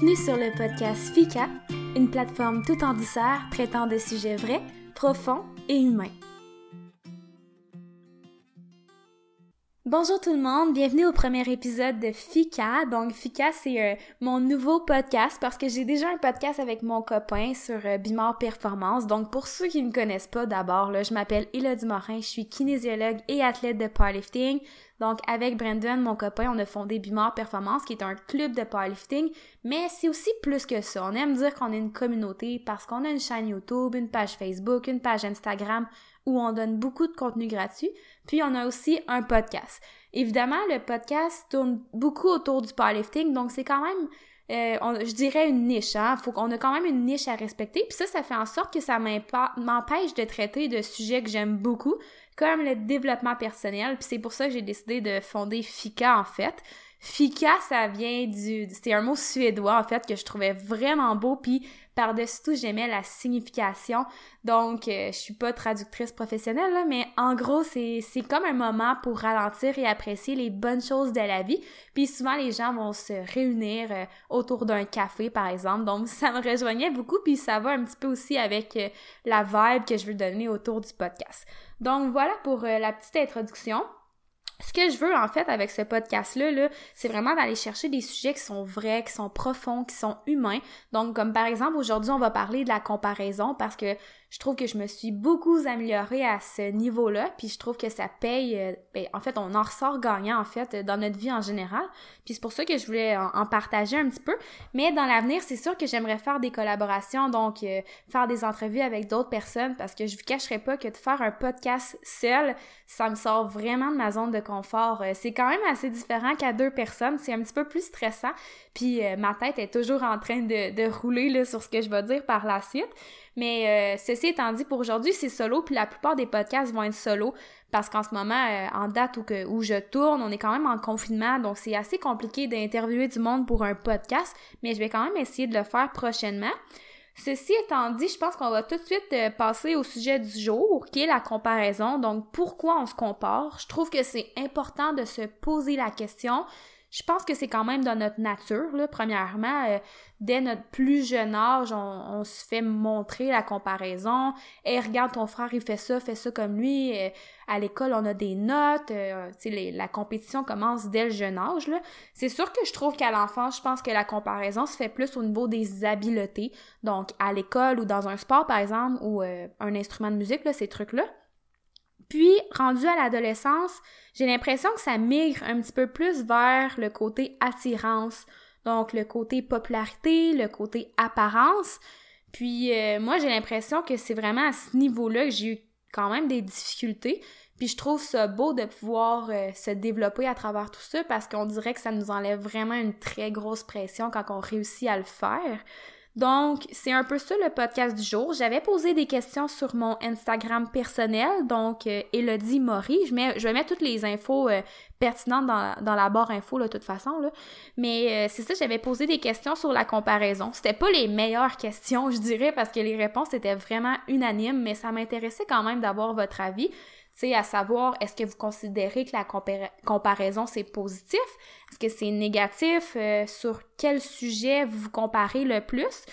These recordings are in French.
Bienvenue sur le podcast FICA, une plateforme tout en douceur traitant de sujets vrais, profonds et humains. Bonjour tout le monde, bienvenue au premier épisode de FICA. Donc FICA, c'est euh, mon nouveau podcast parce que j'ai déjà un podcast avec mon copain sur euh, Bimor Performance. Donc pour ceux qui ne me connaissent pas d'abord, je m'appelle Elodie Morin, je suis kinésiologue et athlète de powerlifting. Donc, avec Brandon, mon copain, on a fondé Bimor Performance, qui est un club de powerlifting, mais c'est aussi plus que ça. On aime dire qu'on est une communauté parce qu'on a une chaîne YouTube, une page Facebook, une page Instagram où on donne beaucoup de contenu gratuit. Puis on a aussi un podcast. Évidemment, le podcast tourne beaucoup autour du powerlifting, donc c'est quand même euh, je dirais une niche, hein. Faut qu'on a quand même une niche à respecter. Puis ça, ça fait en sorte que ça m'empêche de traiter de sujets que j'aime beaucoup, comme le développement personnel. Puis c'est pour ça que j'ai décidé de fonder FICA, en fait. Fika, ça vient du... C'est un mot suédois, en fait, que je trouvais vraiment beau, puis par-dessus tout, j'aimais la signification. Donc, euh, je suis pas traductrice professionnelle, là, mais en gros, c'est comme un moment pour ralentir et apprécier les bonnes choses de la vie. Puis souvent, les gens vont se réunir euh, autour d'un café, par exemple. Donc, ça me rejoignait beaucoup, puis ça va un petit peu aussi avec euh, la vibe que je veux donner autour du podcast. Donc, voilà pour la petite introduction ce que je veux en fait avec ce podcast-là, -là, c'est vraiment d'aller chercher des sujets qui sont vrais, qui sont profonds, qui sont humains. Donc comme par exemple aujourd'hui on va parler de la comparaison parce que je trouve que je me suis beaucoup améliorée à ce niveau-là, puis je trouve que ça paye, euh, ben, en fait, on en ressort gagnant, en fait, dans notre vie en général, puis c'est pour ça que je voulais en, partager un petit peu, mais dans l'avenir, c'est sûr que j'aimerais faire des collaborations, donc euh, faire des entrevues avec d'autres personnes, parce que je vous cacherai pas que de faire un podcast seul, ça me sort vraiment de ma zone de confort. Euh, c'est quand même assez différent qu'à deux personnes, c'est un petit peu plus stressant, puis ma tête est toujours en train de, de rouler là, sur ce que je vais dire par la suite, mais euh, ceci étant dit, pour aujourd'hui, c'est solo, puis la plupart des podcasts vont être solo, parce qu'en ce moment, euh, en date où, que, où je tourne, on est quand même en confinement, donc c'est assez compliqué d'interviewer du monde pour un podcast, mais je vais quand même essayer de le faire prochainement. Ceci étant dit, je pense qu'on va tout de suite euh, passer au sujet du jour, qui est la comparaison. Donc, pourquoi on se compare? Je trouve que c'est important de se poser la question je pense que c'est quand même dans notre nature, là, premièrement. Euh, dès notre plus jeune âge, on, se fait montrer la comparaison. Et regarde, ton frère, il fait ça, fait ça comme lui. Euh, à l'école, on a des notes. Euh, les, la compétition commence dès le jeune âge. C'est sûr que je trouve qu'à l'enfance, je pense que la comparaison se fait plus au niveau des habiletés. Donc, à l'école ou dans un sport, par exemple, ou un instrument de musique, là, ces trucs-là. Puis, rendu à l'adolescence, j'ai l'impression que ça migre un petit peu plus vers le côté attirance, donc le côté popularité, le côté apparence. Puis euh, moi, j'ai l'impression que c'est vraiment à ce niveau-là que j'ai eu quand même des difficultés. Puis je trouve ça beau de pouvoir euh, se développer à travers tout ça parce qu'on dirait que ça nous enlève vraiment une très grosse pression quand on réussit à le faire. Donc, c'est un peu ça le podcast du jour. J'avais posé des questions sur mon Instagram personnel, donc euh, Elodie Maury. Je, mets, je vais mettre toutes les infos euh, pertinentes dans, dans, la barre info, de toute façon. Là. Mais euh, c'est ça, j'avais posé des questions sur la comparaison. C'était pas les meilleures questions, je dirais, parce que les réponses étaient vraiment unanimes, mais ça m'intéressait quand même d'avoir votre avis sais, à savoir, est-ce que vous considérez que la comparaison, c'est positif? Est-ce que c'est négatif? Euh, sur quel sujet vous vous comparez le plus?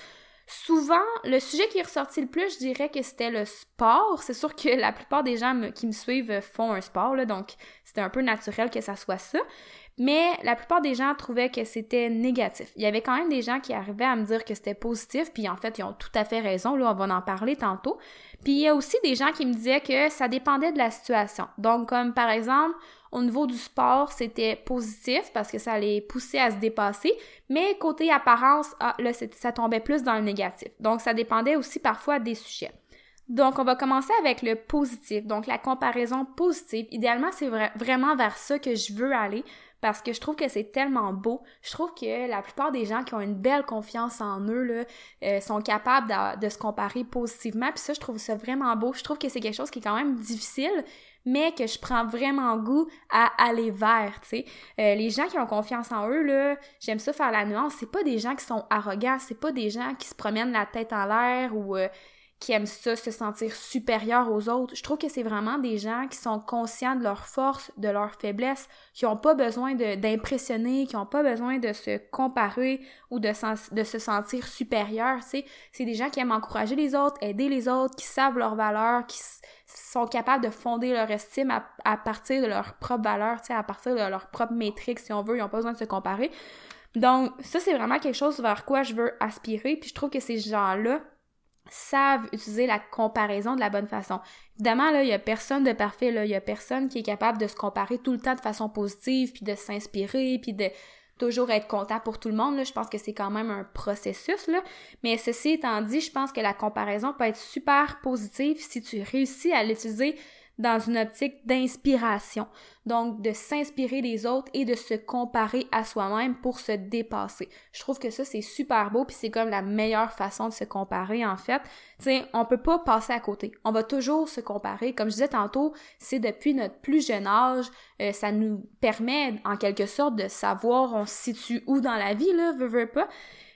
Souvent, le sujet qui est ressorti le plus, je dirais que c'était le sport. C'est sûr que la plupart des gens qui me suivent font un sport, là, donc c'était un peu naturel que ça soit ça. Mais la plupart des gens trouvaient que c'était négatif. Il y avait quand même des gens qui arrivaient à me dire que c'était positif, puis en fait, ils ont tout à fait raison, là, on va en parler tantôt. Puis il y a aussi des gens qui me disaient que ça dépendait de la situation. Donc, comme par exemple, au niveau du sport, c'était positif parce que ça les poussait à se dépasser, mais côté apparence, ah, là, ça tombait plus dans le négatif. Donc, ça dépendait aussi parfois des sujets. Donc, on va commencer avec le positif, donc la comparaison positive. Idéalement, c'est vraiment vers ça que je veux aller parce que je trouve que c'est tellement beau. Je trouve que la plupart des gens qui ont une belle confiance en eux euh, sont capables de, se comparer positivement. Puis ça, je trouve ça vraiment beau. Je trouve que c'est quelque chose qui est quand même difficile, mais que je prends vraiment goût à aller vers. Euh, les gens qui ont confiance en eux, j'aime ça faire la nuance, c'est pas des gens qui sont arrogants, c'est pas des gens qui se promènent la tête en l'air ou... Euh, qui aiment ça, se sentir supérieur aux autres. Je trouve que c'est vraiment des gens qui sont conscients de leurs forces, de leurs faiblesses, qui n'ont pas besoin d'impressionner, qui n'ont pas besoin de se comparer ou de, se sentir supérieur. C'est des gens qui aiment encourager les autres, aider les autres, qui savent leurs valeurs, qui sont capables de fonder leur estime à, partir de leurs propres valeurs, à partir de leur propre métrique, si on veut, ils n'ont pas besoin de se comparer. Donc, ça, c'est vraiment quelque chose vers quoi je veux aspirer, puis je trouve que ces gens-là, savent utiliser la comparaison de la bonne façon. Évidemment, là, il y a personne de parfait, là. Il y a personne qui est capable de se comparer tout le temps de façon positive, puis de s'inspirer, puis de toujours être content pour tout le monde. Là. Je pense que c'est quand même un processus. Là. Mais ceci étant dit, je pense que la comparaison peut être super positive si tu réussis à l'utiliser dans une optique d'inspiration. Donc, de s'inspirer des autres et de se comparer à soi-même pour se dépasser. Je trouve que ça, c'est super beau, puis c'est comme la meilleure façon de se comparer, en fait. Tu sais, on peut pas passer à côté. On va toujours se comparer. Comme je disais tantôt, c'est depuis notre plus jeune âge, euh, ça nous permet, en quelque sorte, de savoir on se situe où dans la vie, là, veut, veut pas.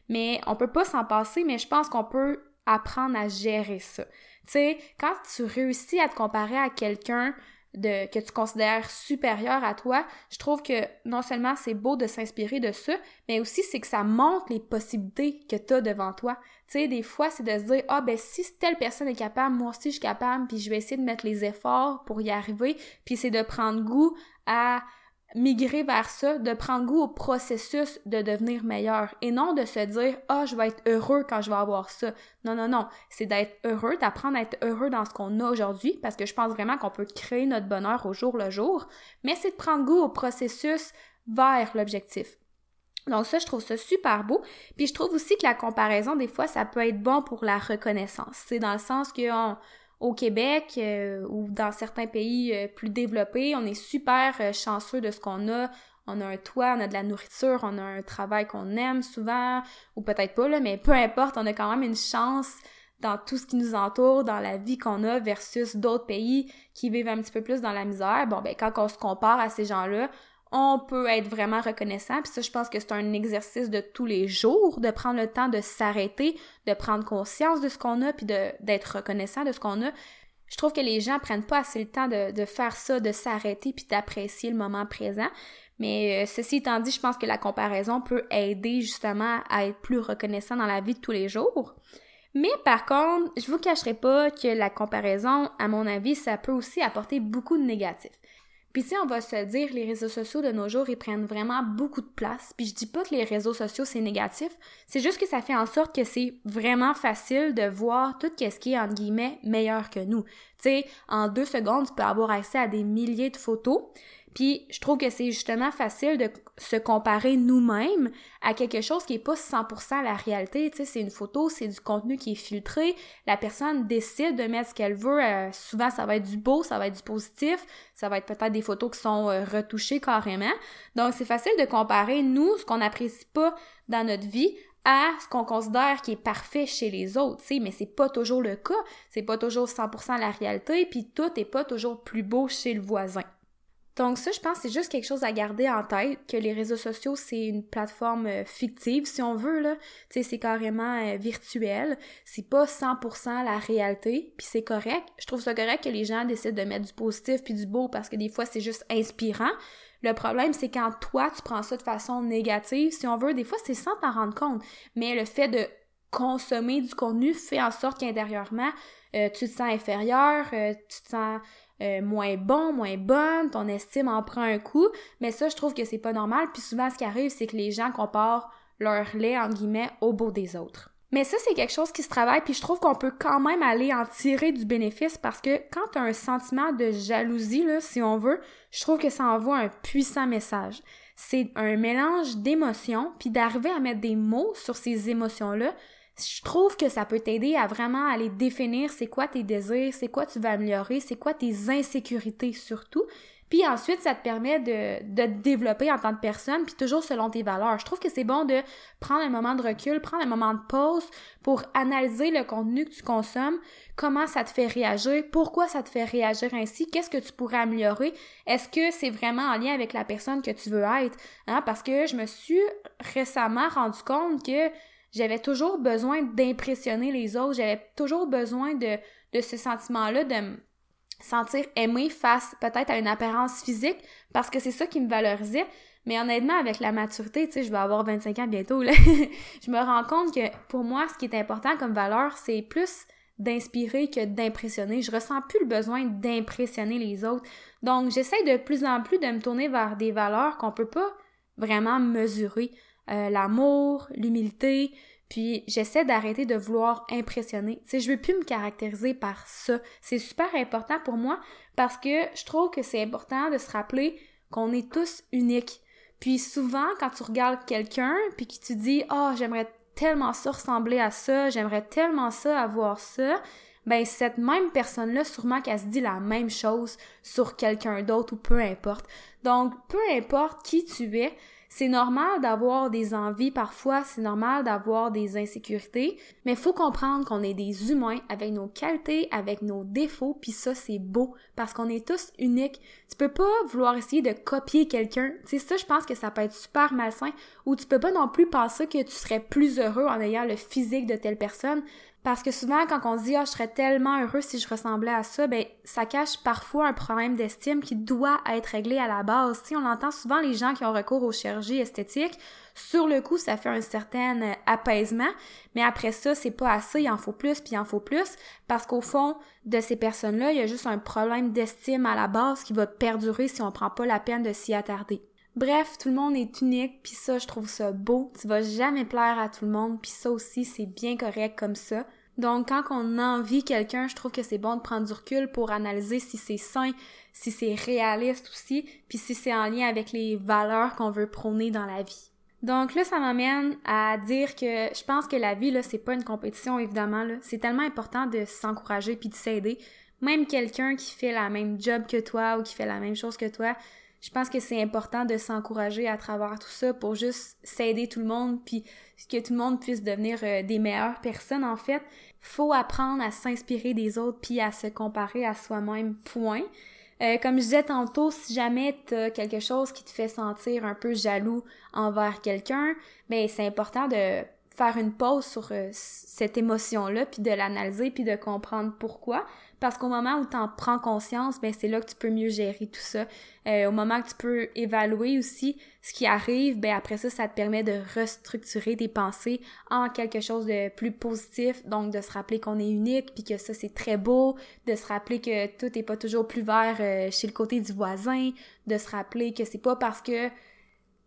Mais on peut pas s'en passer, mais je pense qu'on peut apprendre à gérer ça. Tu sais, quand tu réussis à te comparer à quelqu'un de, que tu considères supérieur à toi, je trouve que non seulement c'est beau de s'inspirer de ça, mais aussi c'est que ça montre les possibilités que tu as devant toi. Tu sais, des fois, c'est de se dire, ah ben si telle personne est capable, moi aussi je suis capable, puis je vais essayer de mettre les efforts pour y arriver, puis c'est de prendre goût à migrer vers ça, de prendre goût au processus de devenir meilleur et non de se dire ah je vais être heureux quand je vais avoir ça. Non non non, c'est d'être heureux, d'apprendre à être heureux dans ce qu'on a aujourd'hui parce que je pense vraiment qu'on peut créer notre bonheur au jour le jour, mais c'est de prendre goût au processus vers l'objectif. Donc ça, je trouve ça super beau. Puis je trouve aussi que la comparaison, des fois, ça peut être bon pour la reconnaissance. C'est dans le sens que au Québec euh, ou dans certains pays euh, plus développés, on est super euh, chanceux de ce qu'on a. On a un toit, on a de la nourriture, on a un travail qu'on aime souvent, ou peut-être pas, là, mais peu importe, on a quand même une chance dans tout ce qui nous entoure, dans la vie qu'on a versus d'autres pays qui vivent un petit peu plus dans la misère. Bon, ben, quand on se compare à ces gens-là, on peut être vraiment reconnaissant. Puis ça, je pense que c'est un exercice de tous les jours, de prendre le temps de s'arrêter, de prendre conscience de ce qu'on a, puis d'être reconnaissant de ce qu'on a. Je trouve que les gens prennent pas assez le temps de, de faire ça, de s'arrêter, puis d'apprécier le moment présent. Mais euh, ceci étant dit, je pense que la comparaison peut aider justement à être plus reconnaissant dans la vie de tous les jours. Mais par contre, je vous cacherai pas que la comparaison, à mon avis, ça peut aussi apporter beaucoup de négatifs. Puis tu on va se dire, les réseaux sociaux de nos jours, ils prennent vraiment beaucoup de place. Puis je dis pas que les réseaux sociaux, c'est négatif. C'est juste que ça fait en sorte que c'est vraiment facile de voir tout ce qui est, entre guillemets, meilleur que nous. Tu sais, en deux secondes, tu peux avoir accès à des milliers de photos. Puis je trouve que c'est justement facile de se comparer nous-mêmes à quelque chose qui est pas 100% la réalité. Tu sais, c'est une photo, c'est du contenu qui est filtré. La personne décide de mettre ce qu'elle veut. Euh, souvent, ça va être du beau, ça va être du positif, ça va être peut-être des photos qui sont euh, retouchées carrément. Donc, c'est facile de comparer nous, ce qu'on n'apprécie pas dans notre vie, à ce qu'on considère qui est parfait chez les autres, tu sais, mais c'est pas toujours le cas, c'est pas toujours 100% la réalité, puis tout est pas toujours plus beau chez le voisin. Donc ça, je pense, c'est juste quelque chose à garder en tête, que les réseaux sociaux, c'est une plateforme euh, fictive, si on veut, là. Tu sais, c'est carrément euh, virtuel. C'est pas 100% la réalité, puis c'est correct. Je trouve ça correct que les gens décident de mettre du positif puis du beau, parce que des fois, c'est juste inspirant. Le problème, c'est quand toi, tu prends ça de façon négative, si on veut, des fois, c'est sans t'en rendre compte. Mais le fait de consommer du contenu fait en sorte qu'intérieurement, euh, tu te sens inférieur, tu te sens euh, moins bon, moins bonne, ton estime en prend un coup, mais ça, je trouve que c'est pas normal, puis souvent, ce qui arrive, c'est que les gens comparent leur lait, en guillemets, au beau des autres. Mais ça, c'est quelque chose qui se travaille, puis je trouve qu'on peut quand même aller en tirer du bénéfice parce que quand tu as un sentiment de jalousie, là, si on veut, je trouve que ça envoie un puissant message. C'est un mélange d'émotions, puis d'arriver à mettre des mots sur ces émotions-là, je trouve que ça peut t'aider à vraiment aller définir c'est quoi tes désirs, c'est quoi tu veux améliorer, c'est quoi tes insécurités surtout. Puis ensuite, ça te permet de, de te développer en tant que personne, puis toujours selon tes valeurs. Je trouve que c'est bon de prendre un moment de recul, prendre un moment de pause pour analyser le contenu que tu consommes, comment ça te fait réagir, pourquoi ça te fait réagir ainsi, qu'est-ce que tu pourrais améliorer, est-ce que c'est vraiment en lien avec la personne que tu veux être, hein? Parce que je me suis récemment rendu compte que j'avais toujours besoin d'impressionner les autres, j'avais toujours besoin de, ce sentiment-là de me sentir aimée face peut-être à une apparence physique parce que c'est ça qui me valorisait. Mais honnêtement, avec la maturité, tu sais, je vais avoir 25 ans bientôt, là, je me rends compte que pour moi, ce qui est important comme valeur, c'est plus d'inspirer que d'impressionner. Je ressens plus le besoin d'impressionner les autres. Donc, j'essaie de plus en plus de me tourner vers des valeurs qu'on peut pas vraiment mesurer. Euh, l'amour, l'humilité, puis j'essaie d'arrêter de vouloir impressionner. Tu sais, je veux plus me caractériser par ça. C'est super important pour moi parce que je trouve que c'est important de se rappeler qu'on est tous uniques. Puis souvent, quand tu regardes quelqu'un, puis que tu dis « Oh, j'aimerais tellement ça ressembler à ça, j'aimerais tellement ça avoir ça », ben cette même personne-là, sûrement qu'elle se dit la même chose sur quelqu'un d'autre ou peu importe. Donc, peu importe qui tu es, c'est normal d'avoir des envies parfois, c'est normal d'avoir des insécurités, mais faut comprendre qu'on est des humains avec nos qualités, avec nos défauts, puis ça c'est beau parce qu'on est tous uniques. Tu peux pas vouloir essayer de copier quelqu'un. Tu ça je pense que ça peut être super malsain ou tu peux pas non plus penser que tu serais plus heureux en ayant le physique de telle personne parce que souvent, quand on dit, ah, je serais tellement heureux si je ressemblais à ça, ben, ça cache parfois un problème d'estime qui doit être réglé à la base. Si on entend souvent les gens qui ont recours aux chirurgies esthétiques, sur le coup, ça fait un certain euh, apaisement, mais après ça, c'est pas assez, il en faut plus, puis il en faut plus, parce qu'au fond de ces personnes-là, il y a juste un problème d'estime à la base qui va perdurer si on prend pas la peine de s'y attarder. Bref, tout le monde est unique, puis ça, je trouve ça beau. Tu vas jamais plaire à tout le monde, puis ça aussi, c'est bien correct comme ça. Donc, quand on envie quelqu'un, je trouve que c'est bon de prendre du recul pour analyser si c'est sain, si c'est réaliste aussi, puis si c'est en lien avec les valeurs qu'on veut prôner dans la vie. Donc là, ça m'amène à dire que je pense que la vie, là, c'est pas une compétition, évidemment, là. C'est tellement important de s'encourager puis de s'aider. Même quelqu'un qui fait la même job que toi ou qui fait la même chose que toi, je pense que c'est important de s'encourager à travers tout ça pour juste s'aider tout le monde puis que tout le monde puisse devenir euh, des meilleures personnes en fait. Faut apprendre à s'inspirer des autres puis à se comparer à soi-même. Point. Euh, comme je disais tantôt, si jamais t'as quelque chose qui te fait sentir un peu jaloux envers quelqu'un, ben c'est important de faire une pause sur euh, cette émotion-là, puis de l'analyser, puis de comprendre pourquoi. Parce qu'au moment où tu en prends conscience, ben c'est là que tu peux mieux gérer tout ça. Euh, au moment que tu peux évaluer aussi ce qui arrive, ben après ça, ça te permet de restructurer tes pensées en quelque chose de plus positif. Donc de se rappeler qu'on est unique, puis que ça c'est très beau, de se rappeler que tout est pas toujours plus vert euh, chez le côté du voisin, de se rappeler que c'est pas parce que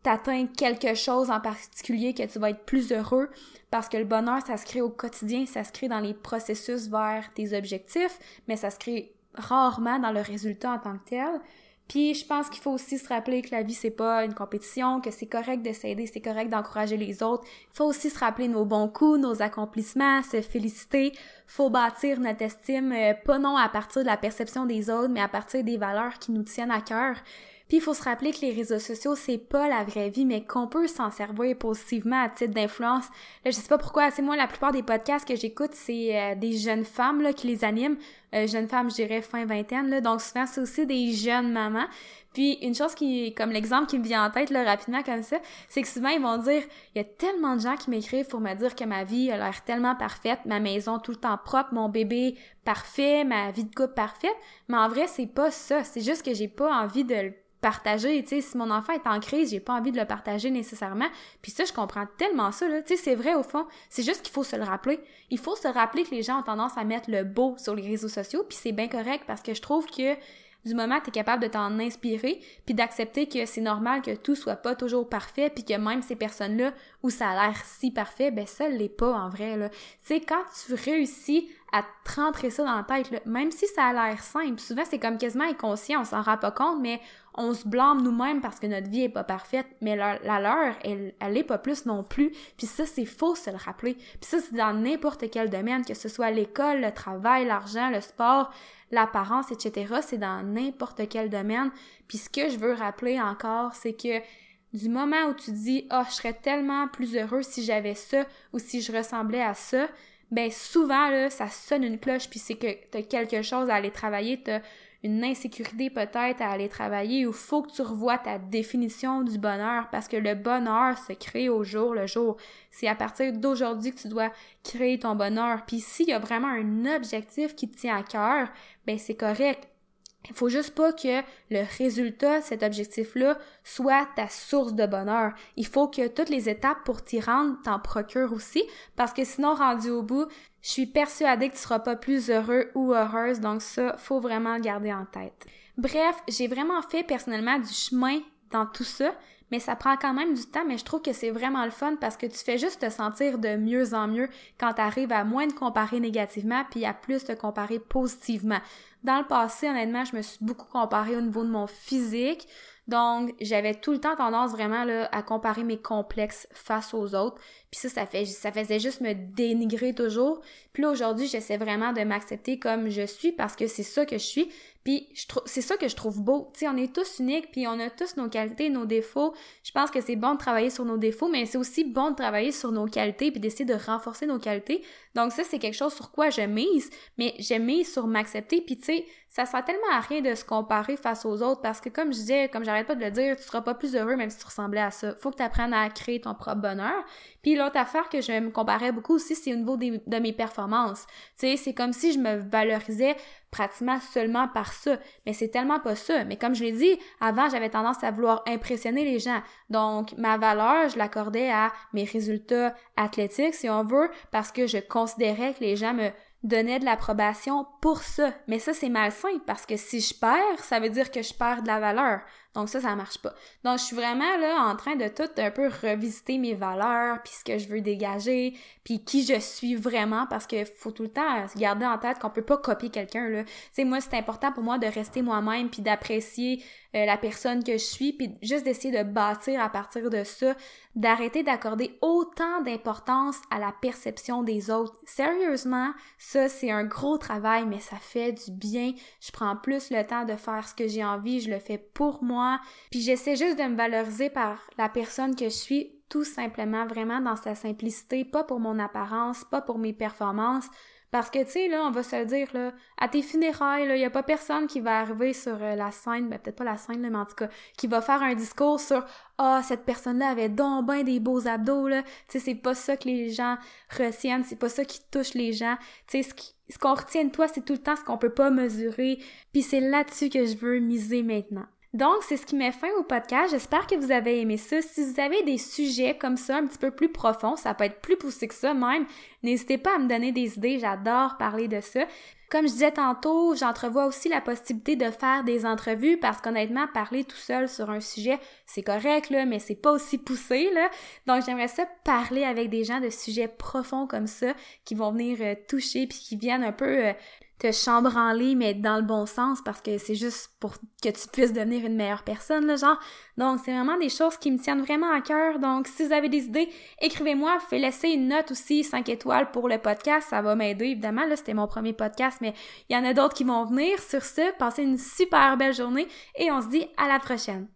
t'atteins quelque chose en particulier que tu vas être plus heureux parce que le bonheur, ça se crée au quotidien, ça se crée dans les processus vers tes objectifs, mais ça se crée rarement dans le résultat en tant que tel. Puis je pense qu'il faut aussi se rappeler que la vie c'est pas une compétition, que c'est correct de s'aider, c'est correct d'encourager les autres. Il faut aussi se rappeler nos bons coups, nos accomplissements, se féliciter. Faut bâtir notre estime euh, pas non à partir de la perception des autres, mais à partir des valeurs qui nous tiennent à cœur. Puis il faut se rappeler que les réseaux sociaux, c'est pas la vraie vie, mais qu'on peut s'en servir positivement à titre d'influence. Là, je sais pas pourquoi, c'est moi la plupart des podcasts que j'écoute, c'est euh, des jeunes femmes là, qui les animent. Euh, jeunes femmes, je dirais fin vingtaine, là. Donc souvent, c'est aussi des jeunes mamans. Puis une chose qui, comme l'exemple qui me vient en tête là, rapidement comme ça, c'est que souvent ils vont dire, il y a tellement de gens qui m'écrivent pour me dire que ma vie a l'air tellement parfaite, ma maison tout le temps propre, mon bébé parfait, ma vie de couple parfaite. Mais en vrai, c'est pas ça. C'est juste que j'ai pas envie de le partager, tu sais, si mon enfant est en crise, j'ai pas envie de le partager nécessairement. Puis ça, je comprends tellement ça, là. Tu sais, c'est vrai au fond. C'est juste qu'il faut se le rappeler. Il faut se rappeler que les gens ont tendance à mettre le beau sur les réseaux sociaux, puis c'est bien correct parce que je trouve que du moment que tu es capable de t'en inspirer, puis d'accepter que c'est normal que tout soit pas toujours parfait, puis que même ces personnes-là où ça a l'air si parfait, ben ça l'est pas en vrai là. Tu sais quand tu réussis à te rentrer ça dans la tête même si ça a l'air simple, souvent c'est comme quasiment inconscient, on s'en rend pas compte, mais on se blâme nous-mêmes parce que notre vie est pas parfaite, mais la, leur, elle, elle est pas plus non plus. Puis ça, c'est faux se le rappeler. Puis ça, c'est dans n'importe quel domaine, que ce soit l'école, le travail, l'argent, le sport, l'apparence, etc. C'est dans n'importe quel domaine. Puis ce que je veux rappeler encore, c'est que du moment où tu dis « Ah, oh, je serais tellement plus heureux si j'avais ça ou si je ressemblais à ça », ben souvent, là, ça sonne une cloche, puis c'est que t'as quelque chose à aller travailler, t'as une insécurité peut-être à aller travailler ou faut que tu revoies ta définition du bonheur parce que le bonheur se crée au jour le jour. C'est à partir d'aujourd'hui que tu dois créer ton bonheur. Puis s'il y a vraiment un objectif qui tient à cœur, ben c'est correct. Il faut juste pas que le résultat, cet objectif-là, soit ta source de bonheur. Il faut que toutes les étapes pour t'y rendre t'en procurent aussi, parce que sinon, rendu au bout, je suis persuadée que tu seras pas plus heureux ou heureuse, donc ça, faut vraiment le garder en tête. Bref, j'ai vraiment fait personnellement du chemin dans tout ça, mais ça prend quand même du temps, mais je trouve que c'est vraiment le fun parce que tu fais juste te sentir de mieux en mieux quand tu arrives à moins te comparer négativement puis à plus te comparer positivement. Dans le passé, honnêtement, je me suis beaucoup comparée au niveau de mon physique. Donc, j'avais tout le temps tendance vraiment à comparer mes complexes face aux autres. Puis ça, ça, fait, ça faisait juste me dénigrer toujours. Puis là, aujourd'hui, j'essaie vraiment de m'accepter comme je suis parce que c'est ça que je suis. Puis c'est ça que je trouve beau. Tu sais, on est tous uniques, puis on a tous nos qualités, nos défauts. Je pense que c'est bon de travailler sur nos défauts, mais c'est aussi bon de travailler sur nos qualités, puis d'essayer de renforcer nos qualités. Donc ça, c'est quelque chose sur quoi je mise, mais je mise sur m'accepter. Puis tu sais, ça sert tellement à rien de se comparer face aux autres, parce que comme je disais, comme j'arrête pas de le dire, tu seras pas plus heureux même si tu ressemblais à ça. Faut que tu apprennes à créer ton propre bonheur. Puis l'autre affaire que je me comparais beaucoup aussi, c'est au niveau de mes performances. Tu sais, c'est comme si je me valorisais pratiquement seulement par ça. Mais c'est tellement pas ça. Mais comme je l'ai dit, avant, j'avais tendance à vouloir impressionner les gens. Donc, ma valeur, je l'accordais à mes résultats athlétiques, si on veut, parce que je considérais que les gens me donnaient de l'approbation pour ça. Mais ça, c'est malsain parce que si je perds, ça veut dire que je perds de la valeur. Donc ça, ça marche pas. Donc je suis vraiment là en train de tout un peu revisiter mes valeurs, puis ce que je veux dégager, puis qui je suis vraiment, parce que faut tout le temps garder en tête qu'on peut pas copier quelqu'un là. Tu sais, moi c'est important pour moi de rester moi-même, puis d'apprécier euh, la personne que je suis, puis juste d'essayer de bâtir à partir de ça, d'arrêter d'accorder autant d'importance à la perception des autres. Sérieusement, ça c'est un gros travail, mais ça fait du bien. Je prends plus le temps de faire ce que j'ai envie, je le fais pour moi puis j'essaie juste de me valoriser par la personne que je suis, tout simplement, vraiment dans sa simplicité, pas pour mon apparence, pas pour mes performances. Parce que, tu sais, là, on va se dire, là, à tes funérailles, il y a pas personne qui va arriver sur euh, la scène, ben peut-être pas la scène, mais en tout cas, qui va faire un discours sur « Ah, cette personne-là avait donc ben des beaux abdos, là. » Tu sais, c'est pas ça que les gens retiennent, c'est pas ça qui touche les gens. Tu sais, ce ce qu'on retient de toi, c'est tout le temps ce qu'on peut pas mesurer. Puis c'est là-dessus que je veux miser maintenant. Donc, c'est ce qui met fin au podcast. J'espère que vous avez aimé ça. Si vous avez des sujets comme ça, un petit peu plus profonds, ça peut être plus poussé que ça même, n'hésitez pas à me donner des idées. J'adore parler de ça. Comme je disais tantôt, j'entrevois aussi la possibilité de faire des entrevues parce qu'honnêtement, parler tout seul sur un sujet, c'est correct, là, mais c'est pas aussi poussé, là. Donc, j'aimerais ça parler avec des gens de sujets profonds comme ça qui vont venir euh, toucher puis qui viennent un peu euh, te chambranler, mais dans le bon sens, parce que c'est juste pour que tu puisses devenir une meilleure personne, là, genre. Donc, c'est vraiment des choses qui me tiennent vraiment à cœur. Donc, si vous avez des idées, écrivez-moi, faites laisser une note aussi, 5 étoiles pour le podcast, ça va m'aider, évidemment. Là, c'était mon premier podcast, mais il y en a d'autres qui vont venir. Sur ce, passez une super belle journée et on se dit à la prochaine.